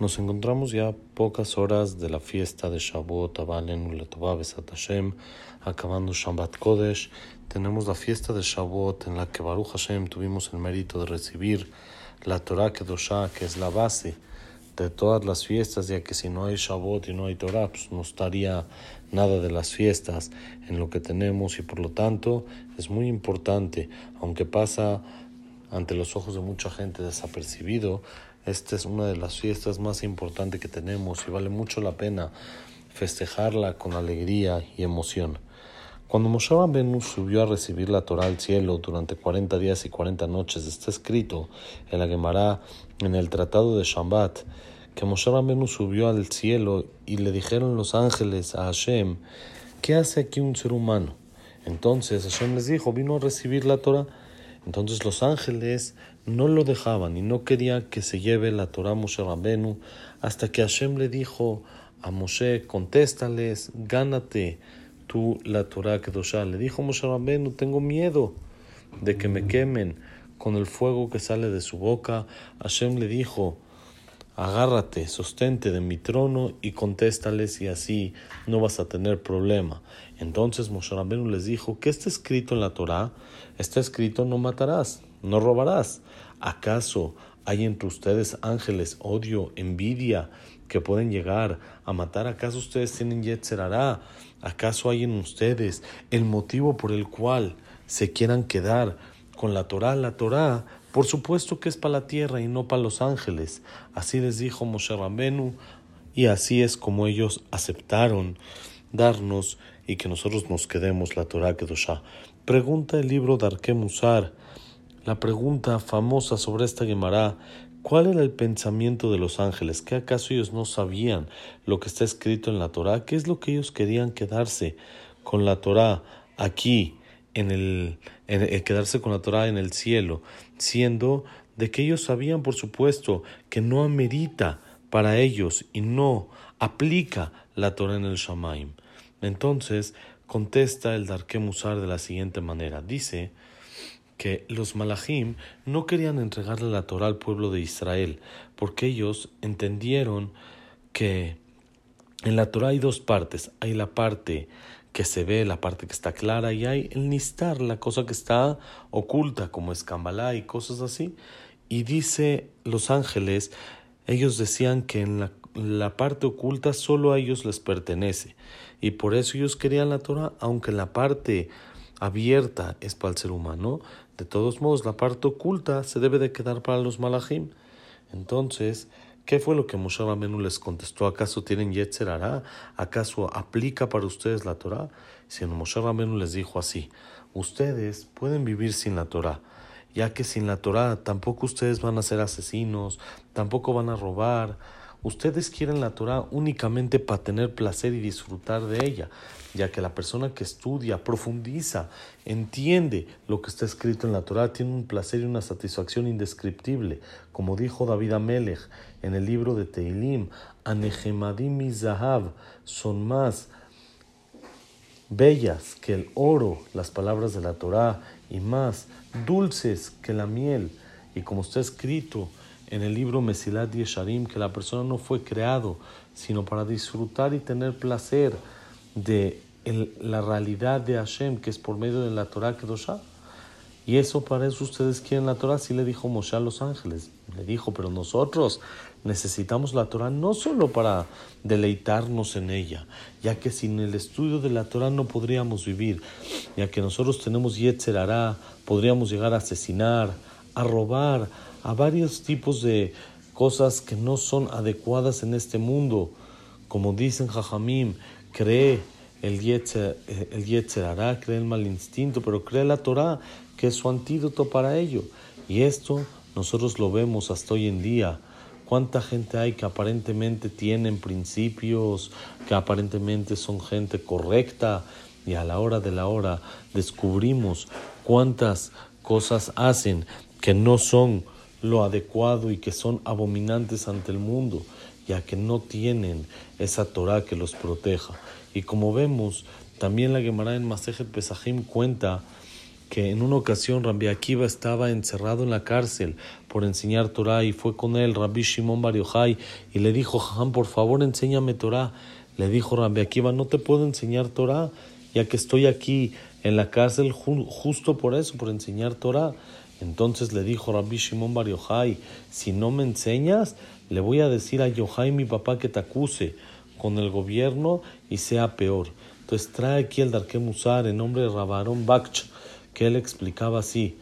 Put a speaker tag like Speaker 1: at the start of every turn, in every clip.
Speaker 1: Nos encontramos ya pocas horas de la fiesta de Shavuot, Abalen, Uletová, Besat Hashem, acabando Shabbat Kodesh. Tenemos la fiesta de Shavuot en la que Baruch Hashem tuvimos el mérito de recibir la Torah Kedoshá, que es la base de todas las fiestas, ya que si no hay Shavuot y no hay Torah, pues no estaría nada de las fiestas en lo que tenemos y por lo tanto es muy importante, aunque pasa ante los ojos de mucha gente desapercibido, esta es una de las fiestas más importantes que tenemos y vale mucho la pena festejarla con alegría y emoción. Cuando Moshe Rabbeinu subió a recibir la Torah al cielo durante 40 días y 40 noches, está escrito en la Gemara, en el Tratado de Shabbat, que Moshe Rabbeinu subió al cielo y le dijeron los ángeles a Hashem, ¿qué hace aquí un ser humano? Entonces Hashem les dijo, vino a recibir la Torah. Entonces los ángeles no lo dejaban y no querían que se lleve la Torah Moshe Rabenu hasta que Hashem le dijo a Moshe, contéstales, gánate tú la Torah Kedoshá. Le dijo Moshe Rabenu, tengo miedo de que me quemen con el fuego que sale de su boca. Hashem le dijo, agárrate, sostente de mi trono y contéstales y así no vas a tener problema. Entonces Moshe Rabenu les dijo, ¿qué está escrito en la Torah? Está escrito, no matarás, no robarás. ¿Acaso hay entre ustedes ángeles, odio, envidia que pueden llegar a matar? ¿Acaso ustedes tienen Yetzerará? ¿Acaso hay en ustedes el motivo por el cual se quieran quedar con la Torah? La Torah, por supuesto que es para la tierra y no para los ángeles. Así les dijo Moshe Rambenu y así es como ellos aceptaron darnos y que nosotros nos quedemos la Torah Kedoshá. Pregunta el libro de Musar, la pregunta famosa sobre esta Gemara, ¿cuál era el pensamiento de los ángeles? ¿Qué acaso ellos no sabían lo que está escrito en la Torah? ¿Qué es lo que ellos querían quedarse con la Torah aquí, en el, en quedarse con la Torah en el cielo, siendo de que ellos sabían, por supuesto, que no amerita para ellos y no aplica la Torah en el Shamaim. Entonces, contesta el Darke Musar de la siguiente manera. Dice que los Malachim no querían entregarle la Torah al pueblo de Israel, porque ellos entendieron que en la Torah hay dos partes. Hay la parte que se ve, la parte que está clara, y hay el nistar, la cosa que está oculta, como es y cosas así. Y dice los ángeles, ellos decían que en la la parte oculta solo a ellos les pertenece. Y por eso ellos querían la Torah, aunque la parte abierta es para el ser humano. De todos modos, la parte oculta se debe de quedar para los malachim. Entonces, ¿qué fue lo que Moshe Rabenu les contestó? ¿Acaso tienen Yetzer ¿Acaso aplica para ustedes la Torah? Si Moshe Rabenu les dijo así, ustedes pueden vivir sin la Torah ya que sin la Torah tampoco ustedes van a ser asesinos, tampoco van a robar, Ustedes quieren la Torah únicamente para tener placer y disfrutar de ella, ya que la persona que estudia, profundiza, entiende lo que está escrito en la Torah, tiene un placer y una satisfacción indescriptible. Como dijo David Amelech en el libro de Teilim, Anehemadim y Zahav son más bellas que el oro, las palabras de la Torah, y más dulces que la miel. Y como está escrito, en el libro Mesilat Yesharim que la persona no fue creado sino para disfrutar y tener placer de la realidad de Hashem que es por medio de la Torah Kedoshah. Y eso para eso ustedes quieren la Torah, sí le dijo Moshe a los ángeles. Le dijo, pero nosotros necesitamos la Torah no solo para deleitarnos en ella, ya que sin el estudio de la Torah no podríamos vivir, ya que nosotros tenemos Yetzer podríamos llegar a asesinar, a robar, a varios tipos de cosas que no son adecuadas en este mundo. Como dicen Jajamim, cree el Yetzer, el cree el mal instinto, pero cree la Torah, que es su antídoto para ello. Y esto nosotros lo vemos hasta hoy en día. ¿Cuánta gente hay que aparentemente tienen principios, que aparentemente son gente correcta y a la hora de la hora descubrimos cuántas cosas hacen que no son lo adecuado y que son abominantes ante el mundo, ya que no tienen esa Torah que los proteja. Y como vemos, también la Gemara en Masejet Pesajim cuenta que en una ocasión Rabbi Akiva estaba encerrado en la cárcel por enseñar Torah y fue con él Rabbi Shimon Bar y le dijo, Jajam, por favor enséñame Torah. Le dijo Rabbi Akiva, no te puedo enseñar Torah, ya que estoy aquí en la cárcel justo por eso, por enseñar Torah. Entonces le dijo Rabbi Shimon Bar Yochai, si no me enseñas, le voy a decir a Yochai, mi papá, que te acuse con el gobierno y sea peor. Entonces trae aquí el Darke Musar en nombre de Rabarón Bakch, que él explicaba así.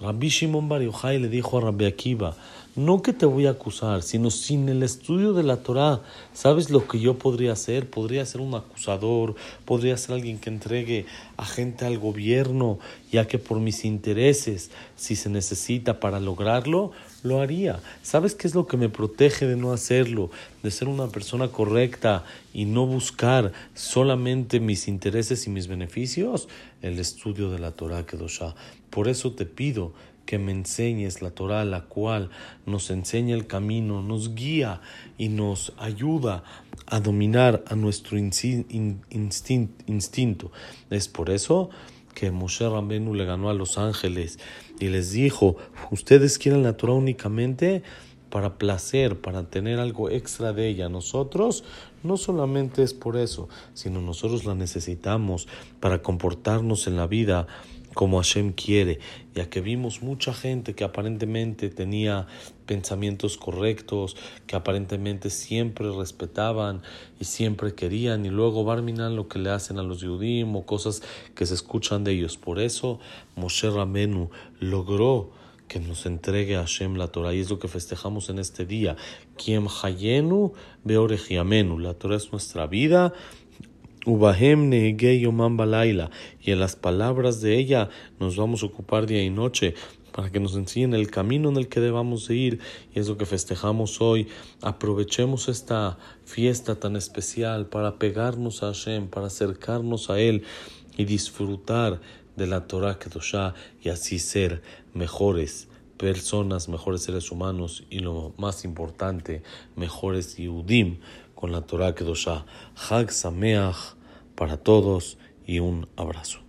Speaker 1: Rabbi Shimon Bar Yochai le dijo a Rabbi Akiva, no que te voy a acusar, sino sin el estudio de la Torah. ¿Sabes lo que yo podría hacer? Podría ser un acusador, podría ser alguien que entregue a gente al gobierno, ya que por mis intereses, si se necesita para lograrlo, lo haría. ¿Sabes qué es lo que me protege de no hacerlo? De ser una persona correcta y no buscar solamente mis intereses y mis beneficios? El estudio de la Torah Kedoshah. Por eso te pido que me enseñes la Torah, la cual nos enseña el camino, nos guía y nos ayuda a dominar a nuestro instinto. Es por eso que Moshe Rambenu le ganó a los ángeles y les dijo, ustedes quieren la Torah únicamente para placer, para tener algo extra de ella. Nosotros no solamente es por eso, sino nosotros la necesitamos para comportarnos en la vida como Hashem quiere, ya que vimos mucha gente que aparentemente tenía pensamientos correctos, que aparentemente siempre respetaban y siempre querían, y luego barminan lo que le hacen a los Yudim o cosas que se escuchan de ellos. Por eso Moshe Ramenu logró que nos entregue a Hashem la Torah y es lo que festejamos en este día. Quien hayenu beorejiamenu. La Torah es nuestra vida Ubahem Yomam Balaila, y en las palabras de ella nos vamos a ocupar día y noche para que nos enseñen el camino en el que debamos ir y es lo que festejamos hoy. Aprovechemos esta fiesta tan especial para pegarnos a Hashem, para acercarnos a Él y disfrutar de la Torah Kedoshah y así ser mejores personas, mejores seres humanos y lo más importante, mejores Yudim con la Torah Kedoshah. Hag Sameach para todos y un abrazo.